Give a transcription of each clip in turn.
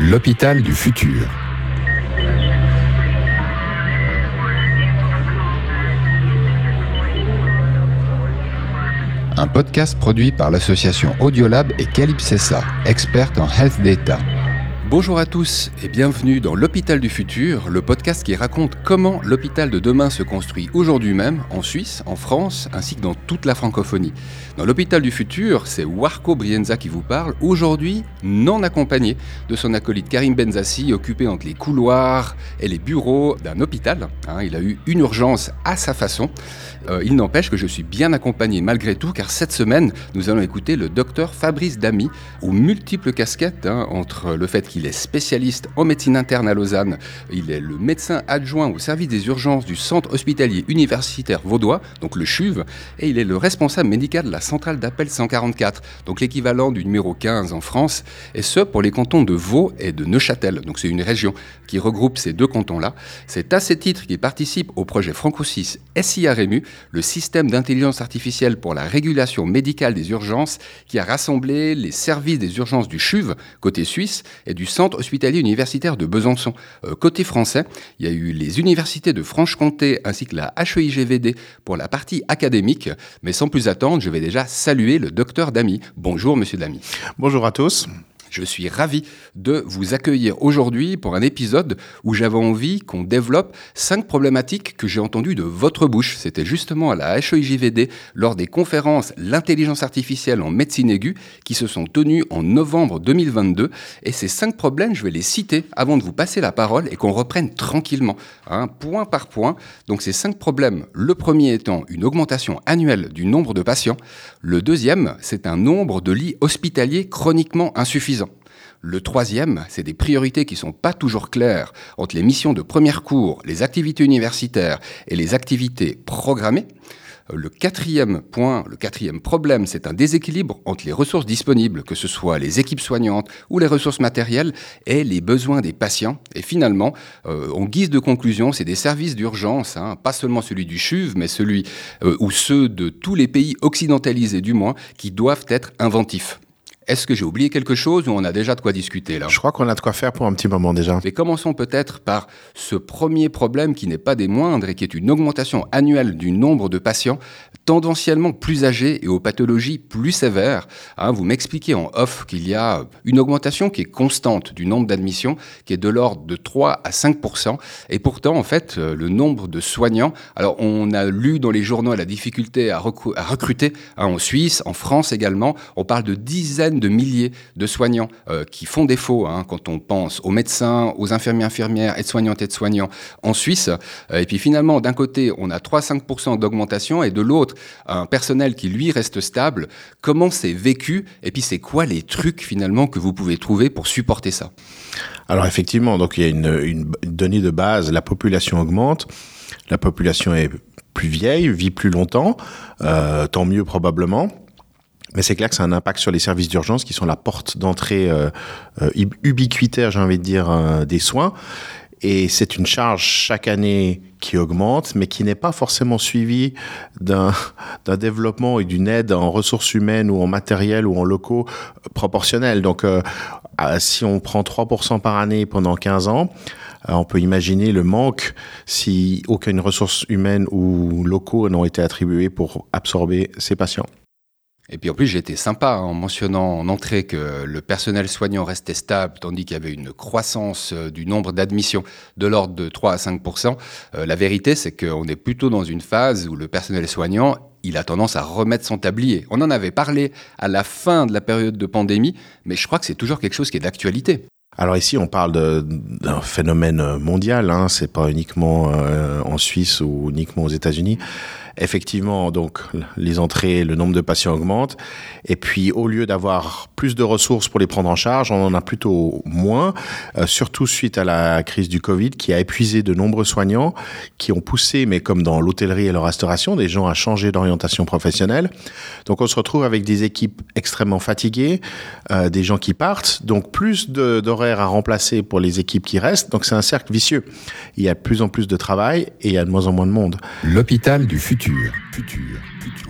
L'hôpital du futur. Un podcast produit par l'association Audiolab et Calypsessa, experte en health data. Bonjour à tous et bienvenue dans l'hôpital du futur, le podcast qui raconte comment l'hôpital de demain se construit aujourd'hui même en Suisse, en France, ainsi que dans toute la francophonie. Dans l'hôpital du futur, c'est Warco Brienza qui vous parle, aujourd'hui non accompagné de son acolyte Karim Benzassi, occupé entre les couloirs et les bureaux d'un hôpital. Hein, il a eu une urgence à sa façon. Euh, il n'empêche que je suis bien accompagné malgré tout, car cette semaine, nous allons écouter le docteur Fabrice Damy, aux multiples casquettes, hein, entre le fait qu'il est spécialiste en médecine interne à Lausanne, il est le médecin adjoint au service des urgences du centre hospitalier universitaire vaudois, donc le CHUV, et il est le responsable médical de la centrale d'appel 144, donc l'équivalent du numéro 15 en France, et ce pour les cantons de Vaud et de Neuchâtel, donc c'est une région qui regroupe ces deux cantons-là. C'est à ces titres qu'il participe au projet Franco-6 SIA-REMU, le système d'intelligence artificielle pour la régulation médicale des urgences, qui a rassemblé les services des urgences du CHUV, côté suisse, et du centre hospitalier universitaire de Besançon. Euh, côté français, il y a eu les universités de Franche-Comté ainsi que la HEIGVD pour la partie académique. Mais sans plus attendre, je vais déjà saluer le docteur Damy. Bonjour, monsieur Damy. Bonjour à tous. Je suis ravi de vous accueillir aujourd'hui pour un épisode où j'avais envie qu'on développe cinq problématiques que j'ai entendues de votre bouche. C'était justement à la HEIJVD lors des conférences L'intelligence artificielle en médecine aiguë qui se sont tenues en novembre 2022. Et ces cinq problèmes, je vais les citer avant de vous passer la parole et qu'on reprenne tranquillement, hein, point par point. Donc ces cinq problèmes, le premier étant une augmentation annuelle du nombre de patients. Le deuxième, c'est un nombre de lits hospitaliers chroniquement insuffisant. Le troisième, c'est des priorités qui sont pas toujours claires entre les missions de première cours, les activités universitaires et les activités programmées. Le quatrième point, le quatrième problème, c'est un déséquilibre entre les ressources disponibles, que ce soit les équipes soignantes ou les ressources matérielles, et les besoins des patients. Et finalement, euh, en guise de conclusion, c'est des services d'urgence, hein, pas seulement celui du CHUV, mais celui euh, ou ceux de tous les pays occidentalisés du moins, qui doivent être inventifs. Est-ce que j'ai oublié quelque chose ou on a déjà de quoi discuter là? Je crois qu'on a de quoi faire pour un petit moment déjà. Mais commençons peut-être par ce premier problème qui n'est pas des moindres et qui est une augmentation annuelle du nombre de patients tendanciellement plus âgés et aux pathologies plus sévères. Hein, vous m'expliquez en off qu'il y a une augmentation qui est constante du nombre d'admissions, qui est de l'ordre de 3 à 5% et pourtant en fait euh, le nombre de soignants. Alors on a lu dans les journaux la difficulté à, recruter hein, en Suisse, en France également. On parle de dizaines de milliers de soignants euh, qui font défaut hein, quand on pense aux médecins, aux infirmiers, infirmières, aides-soignantes, aides-soignants en Suisse. Euh, et puis finalement, d'un côté, on a 3-5% d'augmentation et de l'autre, un personnel qui lui reste stable. Comment c'est vécu Et puis c'est quoi les trucs finalement que vous pouvez trouver pour supporter ça? Alors effectivement, donc il y a une, donnée de base, la population augmente, la population est plus vieille, vit plus longtemps, euh, tant mieux probablement. Mais c'est clair que c'est un impact sur les services d'urgence qui sont la porte d'entrée euh, euh ubiquitaire, j'ai envie de dire, euh, des soins. Et c'est une charge chaque année qui augmente, mais qui n'est pas forcément suivie d'un développement et d'une aide en ressources humaines ou en matériel ou en locaux euh, proportionnels. Donc, si on prend 3% par année pendant 15 ans, on peut imaginer le manque si aucune ressource humaine ou locaux n'ont été attribués pour absorber ces patients. Et puis en plus, été sympa en mentionnant en entrée que le personnel soignant restait stable, tandis qu'il y avait une croissance euh, du nombre d'admissions de l'ordre de 3 à 5% euh, La vérité, c'est qu'on est plutôt dans une phase où le personnel soignant il a tendance à remettre son tablier. On en avait parlé à la fin de la période de pandémie, mais je crois que c'est toujours quelque chose qui est d'actualité. Alors ici, on parle d'un phénomène mondial. Hein, c'est pas uniquement euh, en Suisse ou uniquement aux États-Unis effectivement, donc les entrées, le nombre de patients augmente. Et puis, au lieu d'avoir plus de ressources pour les prendre en charge, on en a plutôt moins, euh, surtout suite à la crise du Covid qui a épuisé de nombreux soignants, qui ont poussé, mais comme dans l'hôtellerie et la restauration, des gens à changer d'orientation professionnelle. Donc, on se retrouve avec des équipes extrêmement fatiguées, euh, des gens qui partent, donc plus d'horaires à remplacer pour les équipes qui restent. Donc, c'est un cercle vicieux. Il y a de plus en plus de travail et il y a de moins en moins de monde. L'hôpital du futur Culture.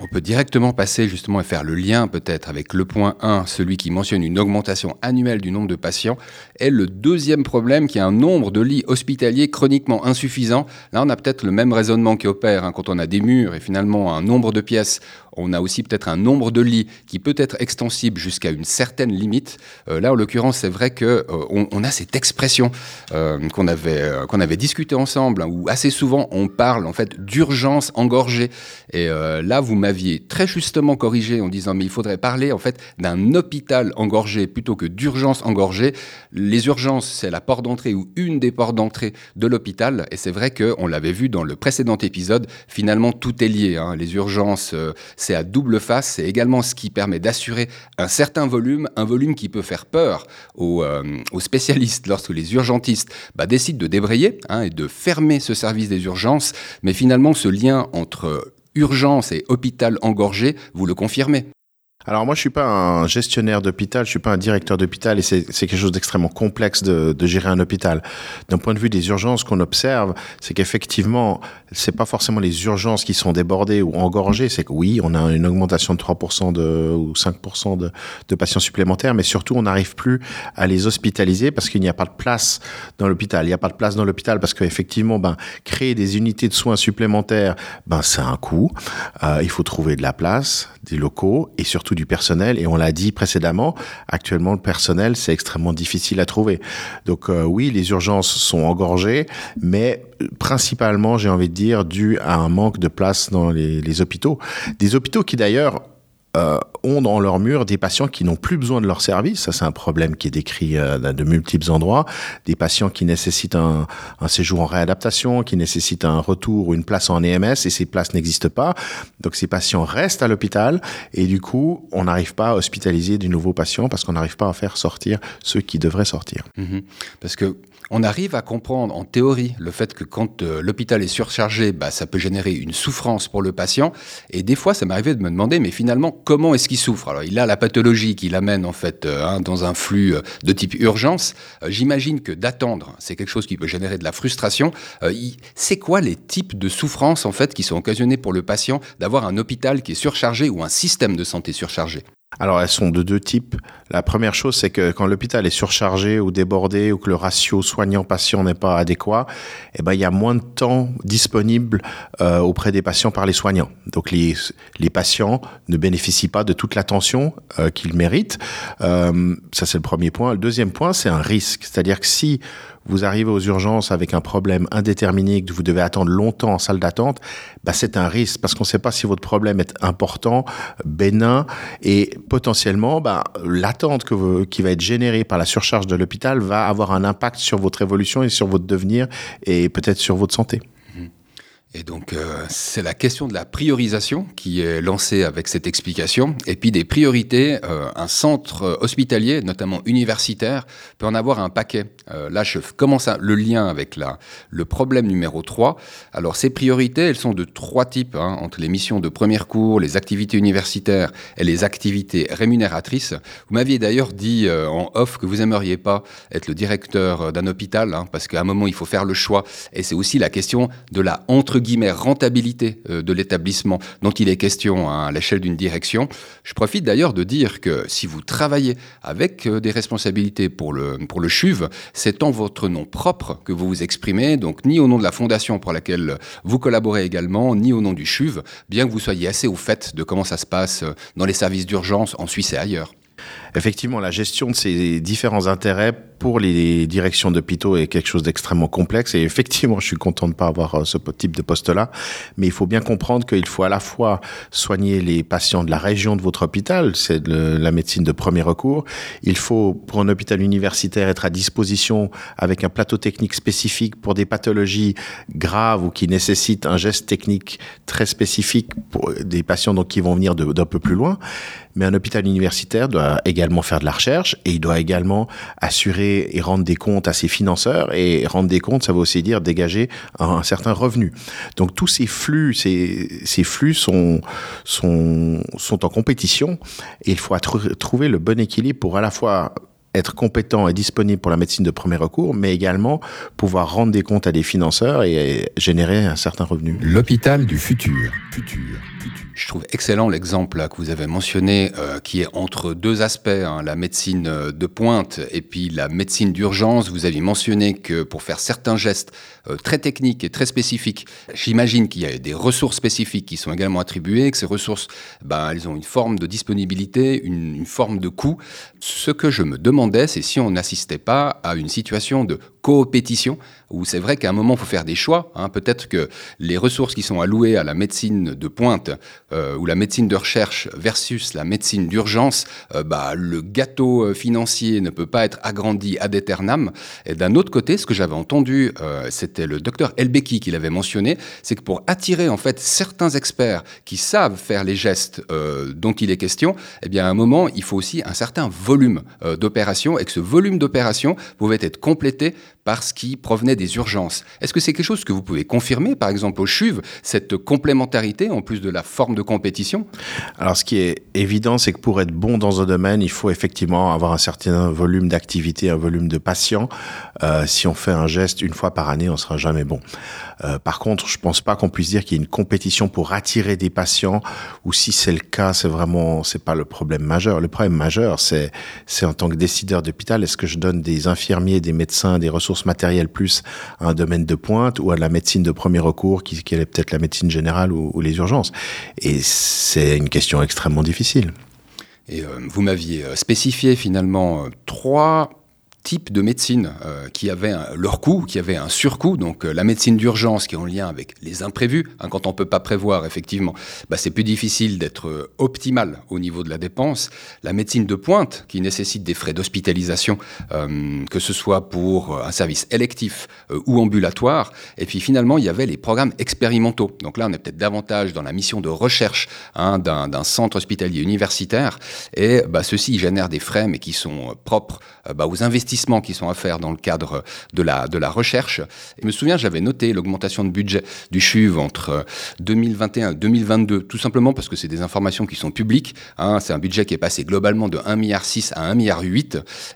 On peut directement passer justement et faire le lien peut-être avec le point 1, celui qui mentionne une augmentation annuelle du nombre de patients, et le deuxième problème qui est un nombre de lits hospitaliers chroniquement insuffisant. Là, on a peut-être le même raisonnement qui opère hein, quand on a des murs et finalement un nombre de pièces on a aussi peut-être un nombre de lits qui peut être extensible jusqu'à une certaine limite. Euh, là, en l'occurrence, c'est vrai que euh, on, a cette expression euh, qu'on avait qu'on avait discuté ensemble, hein, où assez souvent on parle en fait d'urgence engorgée. Et là, vous m'aviez très justement corrigé en disant mais il faudrait parler en fait d'un hôpital engorgé plutôt que d'urgence engorgée. Les urgences, c'est la porte d'entrée ou une des portes d'entrée de l'hôpital. Et c'est vrai que on l'avait vu dans le précédent épisode. Finalement, tout est lié. Hein. Les urgences c'est à double face. C'est également ce qui permet d'assurer un certain volume, un volume qui peut faire peur aux, euh, spécialistes lorsque les urgentistes bah, décident de débrayer hein, et de fermer ce service des urgences. Mais finalement, ce lien entre urgence et hôpital engorgé, vous le confirmez alors moi, je suis pas un gestionnaire d'hôpital, je suis pas un directeur d'hôpital, et c'est quelque chose d'extrêmement complexe de, gérer un hôpital. D'un point de vue des urgences qu'on observe, c'est qu'effectivement, c'est pas forcément les urgences qui sont débordées ou engorgées, c'est que oui, on a une augmentation de 3% de, ou 5% de, de patients supplémentaires, mais surtout, on n'arrive plus à les hospitaliser parce qu'il n'y a pas de place dans l'hôpital. Il n'y a pas de place dans l'hôpital parce qu'effectivement, ben, créer des unités de soins supplémentaires, ben, c'est un coût. Euh, il faut trouver de la place, des locaux, et surtout du personnel. Et on l'a dit précédemment, actuellement, le personnel, c'est extrêmement difficile à trouver. Donc euh, oui, les urgences sont engorgées, mais euh, principalement, j'ai envie de dire, dû à un manque de place dans les, les hôpitaux. Des hôpitaux qui d'ailleurs euh, ont dans leur mur des patients qui n'ont plus besoin de leur service. Ça, c'est un problème qui est décrit euh, de multiples endroits. Des patients qui nécessitent un, un, séjour en réadaptation, qui nécessitent un retour ou une place en EMS, et ces places n'existent pas. Donc, ces patients restent à l'hôpital, et du coup, on n'arrive pas à hospitaliser du nouveau patient parce qu'on n'arrive pas à faire sortir ceux qui devraient sortir. Mmh parce que on arrive à comprendre en théorie le fait que quand euh, l'hôpital est surchargé, bah, ça peut générer une souffrance pour le patient. Et des fois, ça m'arrivait de me demander, mais finalement, comment est-ce qu'il souffre? Alors, il a la pathologie qui l'amène en fait euh, hein, dans un flux euh, de type urgence. J'imagine que d'attendre, c'est quelque chose qui peut générer de la frustration. c'est quoi les types de souffrances en fait qui sont occasionnées pour le patient d'avoir un hôpital qui est surchargé ou un système de santé surchargé? Alors elles sont de deux types. La première chose, c'est que quand l'hôpital est surchargé ou débordé ou que le ratio soignant-patient n'est pas adéquat, eh ben il y a moins de temps disponible euh, auprès des patients par les soignants. Donc les, les patients ne bénéficient pas de toute l'attention euh, qu'ils méritent. Euh, ça c'est le premier point. Le deuxième point, c'est un risque, c'est-à-dire que si vous arrivez aux urgences avec un problème indéterminé que vous devez attendre longtemps en salle d'attente, bah c'est un risque parce qu'on ne sait pas si votre problème est important, bénin et potentiellement bah, l'attente qui va être générée par la surcharge de l'hôpital va avoir un impact sur votre évolution et sur votre devenir et peut-être sur votre santé. Et donc, euh, c'est la question de la priorisation qui est lancée avec cette explication. Et puis des priorités, euh, un centre hospitalier, notamment universitaire, peut en avoir un paquet. Euh, là, je commence à, le lien avec la, le problème numéro 3. Alors, ces priorités, elles sont de trois types, hein, entre les missions de premier cours, les activités universitaires et les activités rémunératrices. Vous m'aviez d'ailleurs dit en off que vous aimeriez pas être le directeur d'un hôpital, hein, parce qu'à un moment, il faut faire le choix. Et c'est aussi la question de la entre rentabilité euh, de l'établissement dont il est question hein, à l'échelle d'une direction. Je profite d'ailleurs de dire que si vous travaillez avec euh, des responsabilités pour le, pour le CHUV, c'est en votre nom propre que vous vous exprimez, donc ni au nom de la fondation pour laquelle vous collaborez également, ni au nom du CHUV, bien que vous soyez assez au fait de comment ça se passe euh, dans les services d'urgence en Suisse et ailleurs. Effectivement, la gestion de ces différents intérêts pour les directions d'hôpitaux est quelque chose d'extrêmement complexe et effectivement, je suis content de ne pas avoir euh, ce type de poste-là, mais il faut bien comprendre qu'il faut à la fois soigner les patients de la région de votre hôpital, c'est la médecine de premier recours, il faut pour un hôpital universitaire être à disposition avec un plateau technique spécifique pour des pathologies graves ou qui nécessitent un geste technique très spécifique pour des patients donc qui vont venir d'un peu plus loin, mais un hôpital universitaire doit également faire de la recherche et il doit également assurer et rendre des comptes à ses financeurs. Et rendre des comptes, ça veut aussi dire dégager un, certain revenu. Donc tous ces flux, ces, flux sont, sont, sont en compétition et il faut trouver le bon équilibre pour à la fois être compétent et disponible pour la médecine de premier recours, mais également pouvoir rendre des comptes à des financeurs et générer un certain revenu. L'hôpital du futur. futur. Je trouve excellent l'exemple que vous avez mentionné, euh, qui est entre deux aspects, hein, la médecine euh, de pointe et puis la médecine d'urgence. Vous avez mentionné que pour faire certains gestes euh, très techniques et très spécifiques, j'imagine qu'il y a des ressources spécifiques qui sont également attribuées, que ces ressources, ben, elles ont une forme de disponibilité, une, une forme de coût. Ce que je me demandais, c'est si on n'assistait pas à une situation de coopétition, où c'est vrai qu'à un moment, il faut faire des choix. Hein. Peut-être que les ressources qui sont allouées à la médecine de pointe euh, ou la médecine de recherche versus la médecine d'urgence, euh, bah, le gâteau euh, financier ne peut pas être agrandi ad aeternam. Et d'un autre côté, ce que j'avais entendu, c'était le docteur Elbeki qui l'avait mentionné, c'est que pour attirer en fait certains experts qui savent faire les gestes dont il est question, eh bien à un moment, il faut aussi un certain volume d'opérations et que ce volume d'opérations pouvait être complété par ce qui provenait des urgences. Est-ce que c'est quelque chose que vous pouvez confirmer, par exemple au CHUV, cette complémentarité en plus de la forme de compétition? Alors, ce qui est évident, c'est que pour être bon dans un domaine, il faut effectivement avoir un certain volume d'activité, un volume de patients. Euh, si on fait un geste une fois par année, on sera jamais bon. Euh, par contre, je pense pas qu'on puisse dire qu'il y a une compétition pour attirer des patients, ou si c'est le cas, c'est vraiment, c'est pas le problème majeur. Le problème majeur, c'est, c'est en tant que décideur d'hôpital, est-ce que je donne des infirmiers, des médecins, des ressources matérielles plus à un domaine de pointe ou à la médecine de premier recours, qui, est peut-être la médecine générale ou, ou les urgences. Et c'est une question extrêmement difficile. Et euh, vous m'aviez euh, spécifié finalement euh, trois types de médecine euh, qui avaient leur coût, qui avaient un surcoût. Donc euh, la médecine d'urgence qui est en lien avec les imprévus, hein, quand on peut pas prévoir effectivement, bah, c'est plus difficile d'être euh, optimal au niveau de la dépense. La médecine de pointe qui nécessite des frais d'hospitalisation, que ce soit pour un service électif ou ambulatoire. Et puis finalement, il y avait les programmes expérimentaux. Donc là, on est peut-être davantage dans la mission de recherche hein, d'un centre hospitalier universitaire. Et bah, ceux-ci génèrent des frais, mais qui sont propres bah, aux investissements qui sont à faire dans le cadre de la, de la recherche. Je me souviens, j'avais noté l'augmentation de budget du CHUV entre 2021 et 2022, tout simplement parce que c'est des informations qui sont publiques. Hein, c'est un budget qui est passé globalement de 1,6 milliard à 1,8 milliard.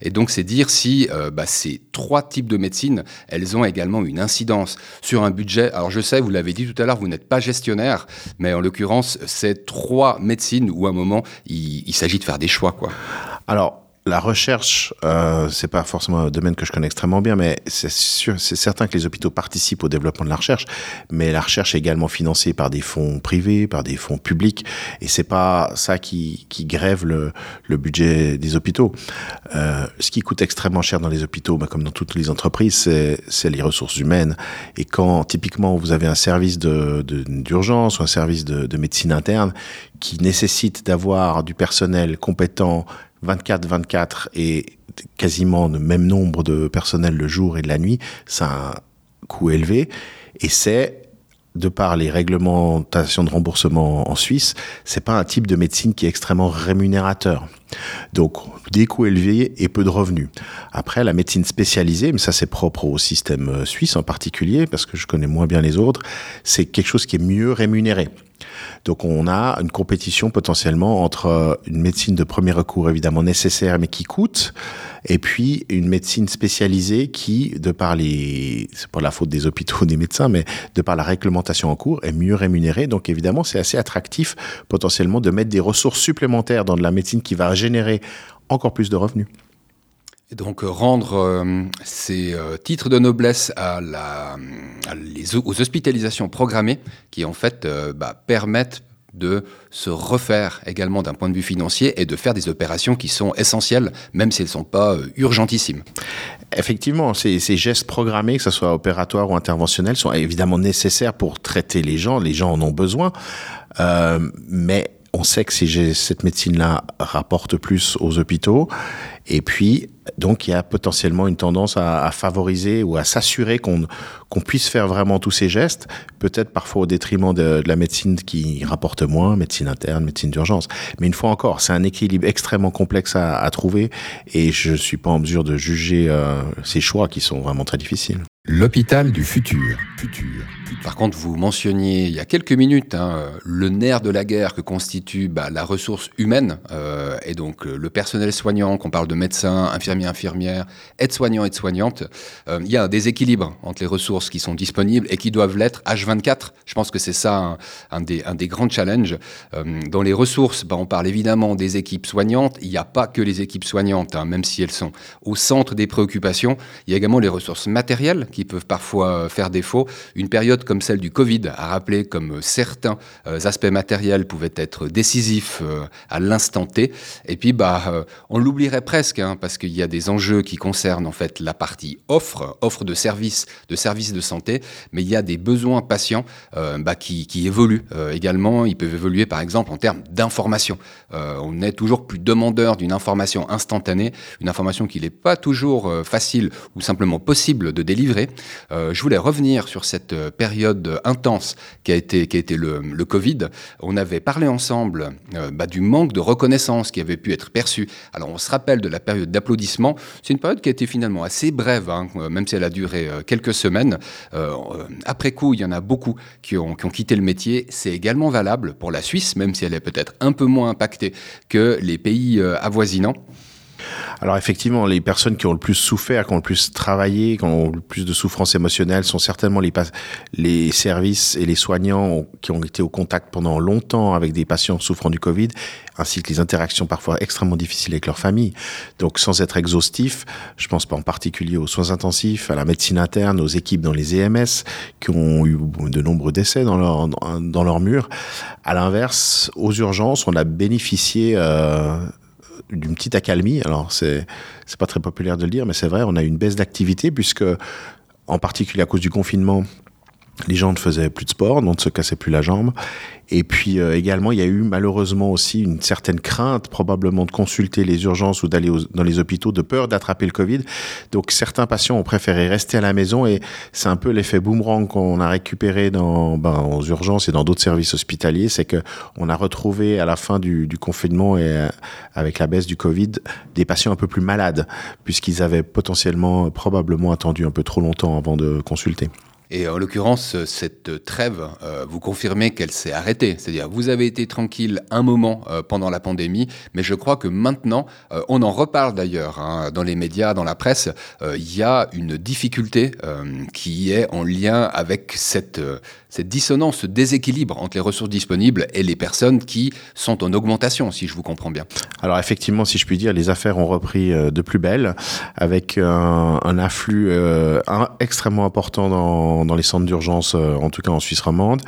Et donc, c'est dire si euh, bah, ces trois types de médecine, elles ont également une incidence sur un budget. Alors, je sais, vous l'avez dit tout à l'heure, vous n'êtes pas gestionnaire, mais en l'occurrence, c'est trois médecines où à un moment, il, il s'agit de faire des choix. Quoi. Alors, la recherche, euh, c'est pas forcément un domaine que je connais extrêmement bien, mais c'est sûr, c'est certain que les hôpitaux participent au développement de la recherche, mais la recherche est également financée par des fonds privés, par des fonds publics, et c'est pas ça qui, grève le, budget des hôpitaux. Euh, ce qui coûte extrêmement cher dans les hôpitaux, bah, comme dans toutes les entreprises, c'est, les ressources humaines. Et quand typiquement vous avez un service d'urgence ou un service de médecine interne qui nécessite d'avoir du personnel compétent 24-24 et quasiment le même nombre de personnel le jour et de la nuit, c'est un coût élevé. Et c'est, de par les réglementations de remboursement en Suisse, c'est pas un type de médecine qui est extrêmement rémunérateur. Donc, des coûts élevés et peu de revenus. Après, la médecine spécialisée, mais ça c'est propre au système suisse en particulier, parce que je connais moins bien les autres, c'est quelque chose qui est mieux rémunéré. Donc on a une compétition potentiellement entre une médecine de premier recours évidemment nécessaire mais qui coûte, et puis une médecine spécialisée qui, de par les, c'est pas la faute des hôpitaux des médecins, mais de par la réglementation en cours, est mieux rémunérée. Donc évidemment c'est assez attractif potentiellement de mettre des ressources supplémentaires dans de la médecine qui va générer encore plus de revenus. Et donc rendre euh, ces euh, titres de noblesse à la, à les, aux hospitalisations programmées qui en fait euh, bah, permettent de se refaire également d'un point de vue financier et de faire des opérations qui sont essentielles, même si elles ne sont pas euh, urgentissimes. Effectivement, ces, ces, gestes programmés, que ce soit opératoires ou interventionnels, sont évidemment nécessaires pour traiter les gens. Les gens en ont besoin. Euh, mais on sait que si cette médecine-là rapporte plus aux hôpitaux. Et puis, donc, il y a potentiellement une tendance à, favoriser ou à s'assurer qu'on puisse faire vraiment tous ces gestes, peut-être parfois au détriment de, la médecine qui rapporte moins, médecine interne, médecine d'urgence. Mais une fois encore, c'est un équilibre extrêmement complexe à, trouver et je suis pas en mesure de juger euh, ces choix qui sont vraiment très difficiles. L'hôpital du futur. futur. Par contre, vous mentionniez il y a quelques minutes hein, le nerf de la guerre que constitue bah, la ressource humaine euh, et donc euh, le personnel soignant, qu'on parle de médecins, infirmiers, infirmières, aides-soignants, aides-soignantes. Euh, il y a un déséquilibre entre les ressources qui sont disponibles et qui doivent l'être H24. Je pense que c'est ça un, des, grands challenges. dans les ressources, bah, on parle évidemment des équipes soignantes. Il n'y a pas que les équipes soignantes, hein, même si elles sont au centre des préoccupations. Il y a également les ressources matérielles qui peuvent parfois faire défaut. Une période comme celle du Covid a rappelé comme certains euh, aspects matériels pouvaient être décisifs euh, à l'instant T. Et puis, bah, euh, on l'oublierait presque, hein, parce qu'il y a des enjeux qui concernent en fait la partie offre, offre de services, de services de santé, mais il y a des besoins patients bah, qui, qui, évoluent également. Ils peuvent évoluer, par exemple, en termes d'information. on est toujours plus demandeur d'une information instantanée, une information qui n'est pas toujours facile ou simplement possible de délivrer. je voulais revenir sur cette période intense qui a été, qui a été le, le Covid, on avait parlé ensemble euh, bah, du manque de reconnaissance qui avait pu être perçu. Alors on se rappelle de la période d'applaudissement. C'est une période qui a été finalement assez brève, hein, euh, même si elle a duré euh, quelques semaines. après coup, il y en a beaucoup qui ont, qui ont quitté le métier. C'est également valable pour la Suisse, même si elle est peut-être un peu moins impactée que les pays avoisinants. Alors effectivement, les personnes qui ont le plus souffert, qui ont le plus travaillé, qui ont le plus de souffrance émotionnelle sont certainement les, services et les soignants qui ont été au contact pendant longtemps avec des patients souffrant du Covid, ainsi que les interactions parfois extrêmement difficiles avec leur famille. Donc sans être exhaustif, je pense pas en particulier aux soins intensifs, à la médecine interne, aux équipes dans les EMS qui ont eu de nombreux décès dans leur, dans leur mur. À l'inverse, aux urgences, on a bénéficié... Euh, d'une petite accalmie. Alors c'est pas très populaire de le dire, mais c'est vrai, on a eu une baisse d'activité puisque, en particulier à cause du confinement, les gens ne faisaient plus de sport, donc ne se cassaient plus la jambe. Et puis euh, également, il y a eu malheureusement aussi une certaine crainte probablement de consulter les urgences ou d'aller dans les hôpitaux de peur d'attraper le Covid. Donc certains patients ont préféré rester à la maison et c'est un peu l'effet boomerang qu'on a récupéré dans ben, aux urgences et dans d'autres services hospitaliers, c'est que on a retrouvé à la fin du, du confinement et euh, avec la baisse du Covid des patients un peu plus malades puisqu'ils avaient potentiellement probablement attendu un peu trop longtemps avant de consulter. Et en l'occurrence, cette trêve, euh, vous confirmez qu'elle s'est arrêtée. C'est-à-dire, vous avez été tranquille un moment euh, pendant la pandémie, mais je crois que maintenant, euh, on en reparle d'ailleurs hein, dans les médias, dans la presse, il y a une difficulté qui est en lien avec cette, cette dissonance, ce déséquilibre entre les ressources disponibles et les personnes qui sont en augmentation, si je vous comprends bien. Alors effectivement, si je puis dire, les affaires ont repris de plus belle, avec un, un afflux extrêmement important dans dans, les centres d'urgence, euh, en tout cas en Suisse romande,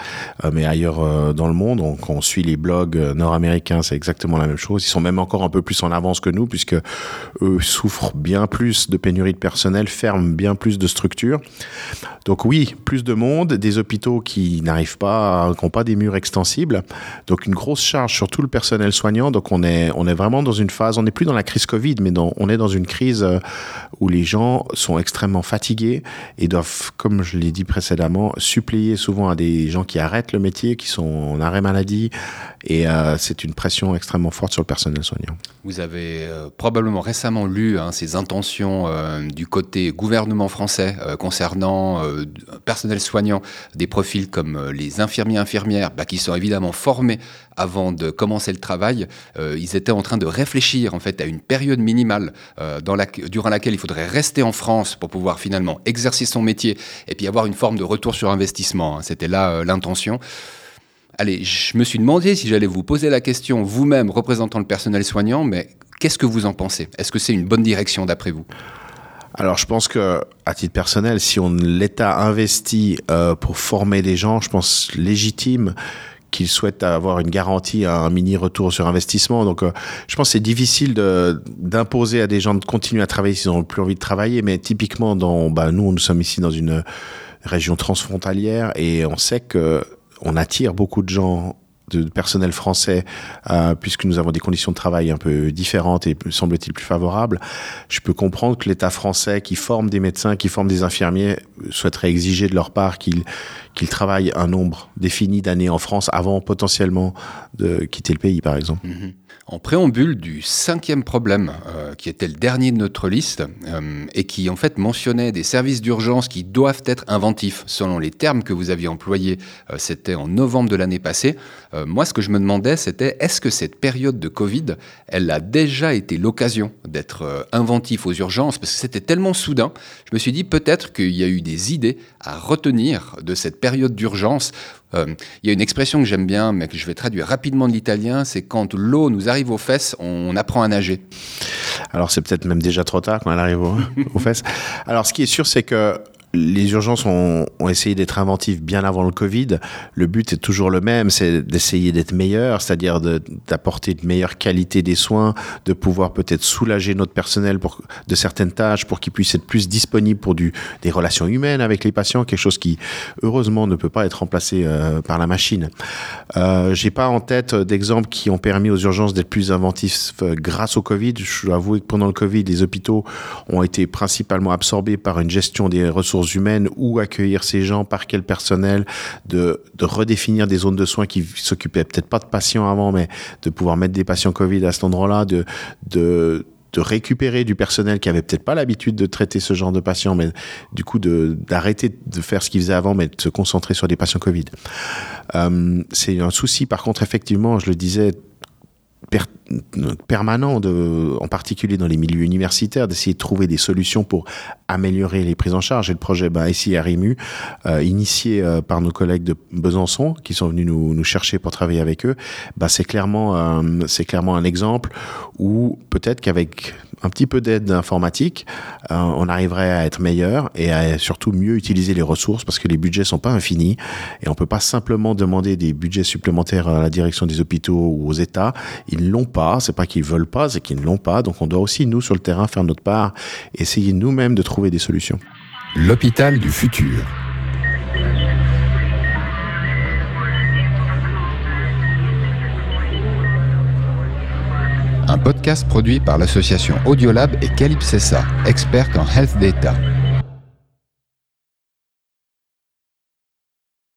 euh, mais ailleurs euh, dans le monde. Donc on suit les blogs nord-américains, c'est exactement la même chose. Ils sont même encore un peu plus en avance que nous, puisque eux souffrent bien plus de pénurie de personnel, ferment bien plus de structures. Donc oui, plus de monde, des hôpitaux qui n'arrivent pas, qui n'ont pas des murs extensibles. Donc une grosse charge sur tout le personnel soignant. Donc on est, on est vraiment dans une phase, on n'est plus dans la crise Covid, mais on est dans une crise où les gens sont extrêmement fatigués et doivent, comme je l'ai dit précédemment, suppléer souvent à des gens qui arrêtent le métier, qui sont en arrêt maladie, et euh, c'est une pression extrêmement forte sur le personnel soignant. Vous avez euh, probablement récemment lu hein, ces intentions euh, du côté gouvernement français concernant personnel soignant, des profils comme les infirmiers infirmières, bah, qui sont évidemment formés avant de commencer le travail. ils étaient en train de réfléchir en fait à une période minimale dans la, durant laquelle il faudrait rester en France pour pouvoir finalement exercer son métier et puis avoir une forme de retour sur investissement. Hein. C'était là l'intention. Allez, je me suis demandé si j'allais vous poser la question, vous-même représentant le personnel soignant, mais qu'est-ce que vous en pensez? Est-ce que c'est une bonne direction d'après vous? Alors je pense que à titre personnel, si l'État investit euh, pour former des gens, je pense légitime qu'il souhaite avoir une garantie, un mini retour sur investissement. Donc, euh, je pense que c'est difficile d'imposer à des gens de continuer à travailler s'ils n'ont plus envie de travailler. Mais typiquement, dans, bah, nous, nous sommes ici dans une région transfrontalière et on sait que on attire beaucoup de gens de personnel français, euh, puisque nous avons des conditions de travail un peu différentes et semble-t-il plus favorables, je peux comprendre que l'État français qui forme des médecins, qui forme des infirmiers, souhaiterait exiger de leur part qu'ils travaillent un nombre défini d'années en France avant potentiellement de quitter le pays, par exemple. Mm-hmm. En préambule du cinquième problème, euh, qui était le dernier de notre liste, euh, et qui en fait mentionnait des services d'urgence qui doivent être inventifs, selon les termes que vous aviez employés, euh, c'était en novembre de l'année passée, moi ce que je me demandais c'était est-ce que cette période de Covid, elle a déjà été l'occasion d'être inventif aux urgences, parce que c'était tellement soudain, je me suis dit peut-être qu'il y a eu des idées à retenir de cette période d'urgence il y a une expression que j'aime bien, mais que je vais traduire rapidement de l'italien, c'est quand l'eau nous arrive aux fesses, on apprend à nager. Alors c'est peut-être même déjà trop tard quand elle arrive aux fesses. Alors ce qui est sûr, c'est que les urgences ont, essayé d'être inventives bien avant le Covid. Le but est toujours le même, c'est d'essayer d'être meilleur, c'est-à-dire d'apporter de, meilleure qualité des soins, de pouvoir peut-être soulager notre personnel pour, de certaines tâches pour qu'ils puissent être plus disponibles pour des relations humaines avec les patients, quelque chose qui heureusement ne peut pas être remplacé euh, par la machine. Euh, J'ai pas en tête d'exemples qui ont permis aux urgences d'être plus inventifs euh, grâce au Covid. Je dois avouer que pendant le Covid, les hôpitaux ont été principalement absorbés par une gestion des ressources humaines, où accueillir ces gens, par quel personnel, de, redéfinir des zones de soins qui s'occupaient peut-être pas de patients avant, mais de pouvoir mettre des patients Covid à cet endroit-là, de, de récupérer du personnel qui avait peut-être pas l'habitude de traiter ce genre de patients, mais du coup d'arrêter de faire ce qu'ils faisaient avant, mais de se concentrer sur des patients Covid. Euh, c'est un souci, par contre, effectivement, je le disais permanent, en particulier dans les milieux universitaires, d'essayer de trouver des solutions pour améliorer les prises en charge. Et le projet bah, euh, initié euh, par nos collègues de Besançon, qui sont venus nous, chercher pour travailler avec eux, bah, c'est clairement, clairement un exemple où peut-être qu'avec un petit peu d'aide informatique, euh, on arriverait à être meilleur et à surtout mieux utiliser les ressources parce que les budgets sont pas infinis et on peut pas simplement demander des budgets supplémentaires à la direction des hôpitaux ou aux États. Ils l'ont pas. C'est pas qu'ils veulent pas, c'est qu'ils ne l'ont pas. Donc on doit aussi nous sur le terrain faire notre part, essayer nous-mêmes de trouver des solutions. L'hôpital du futur. un podcast produit par l'association Audiolab et Calypsessa, experte en health data.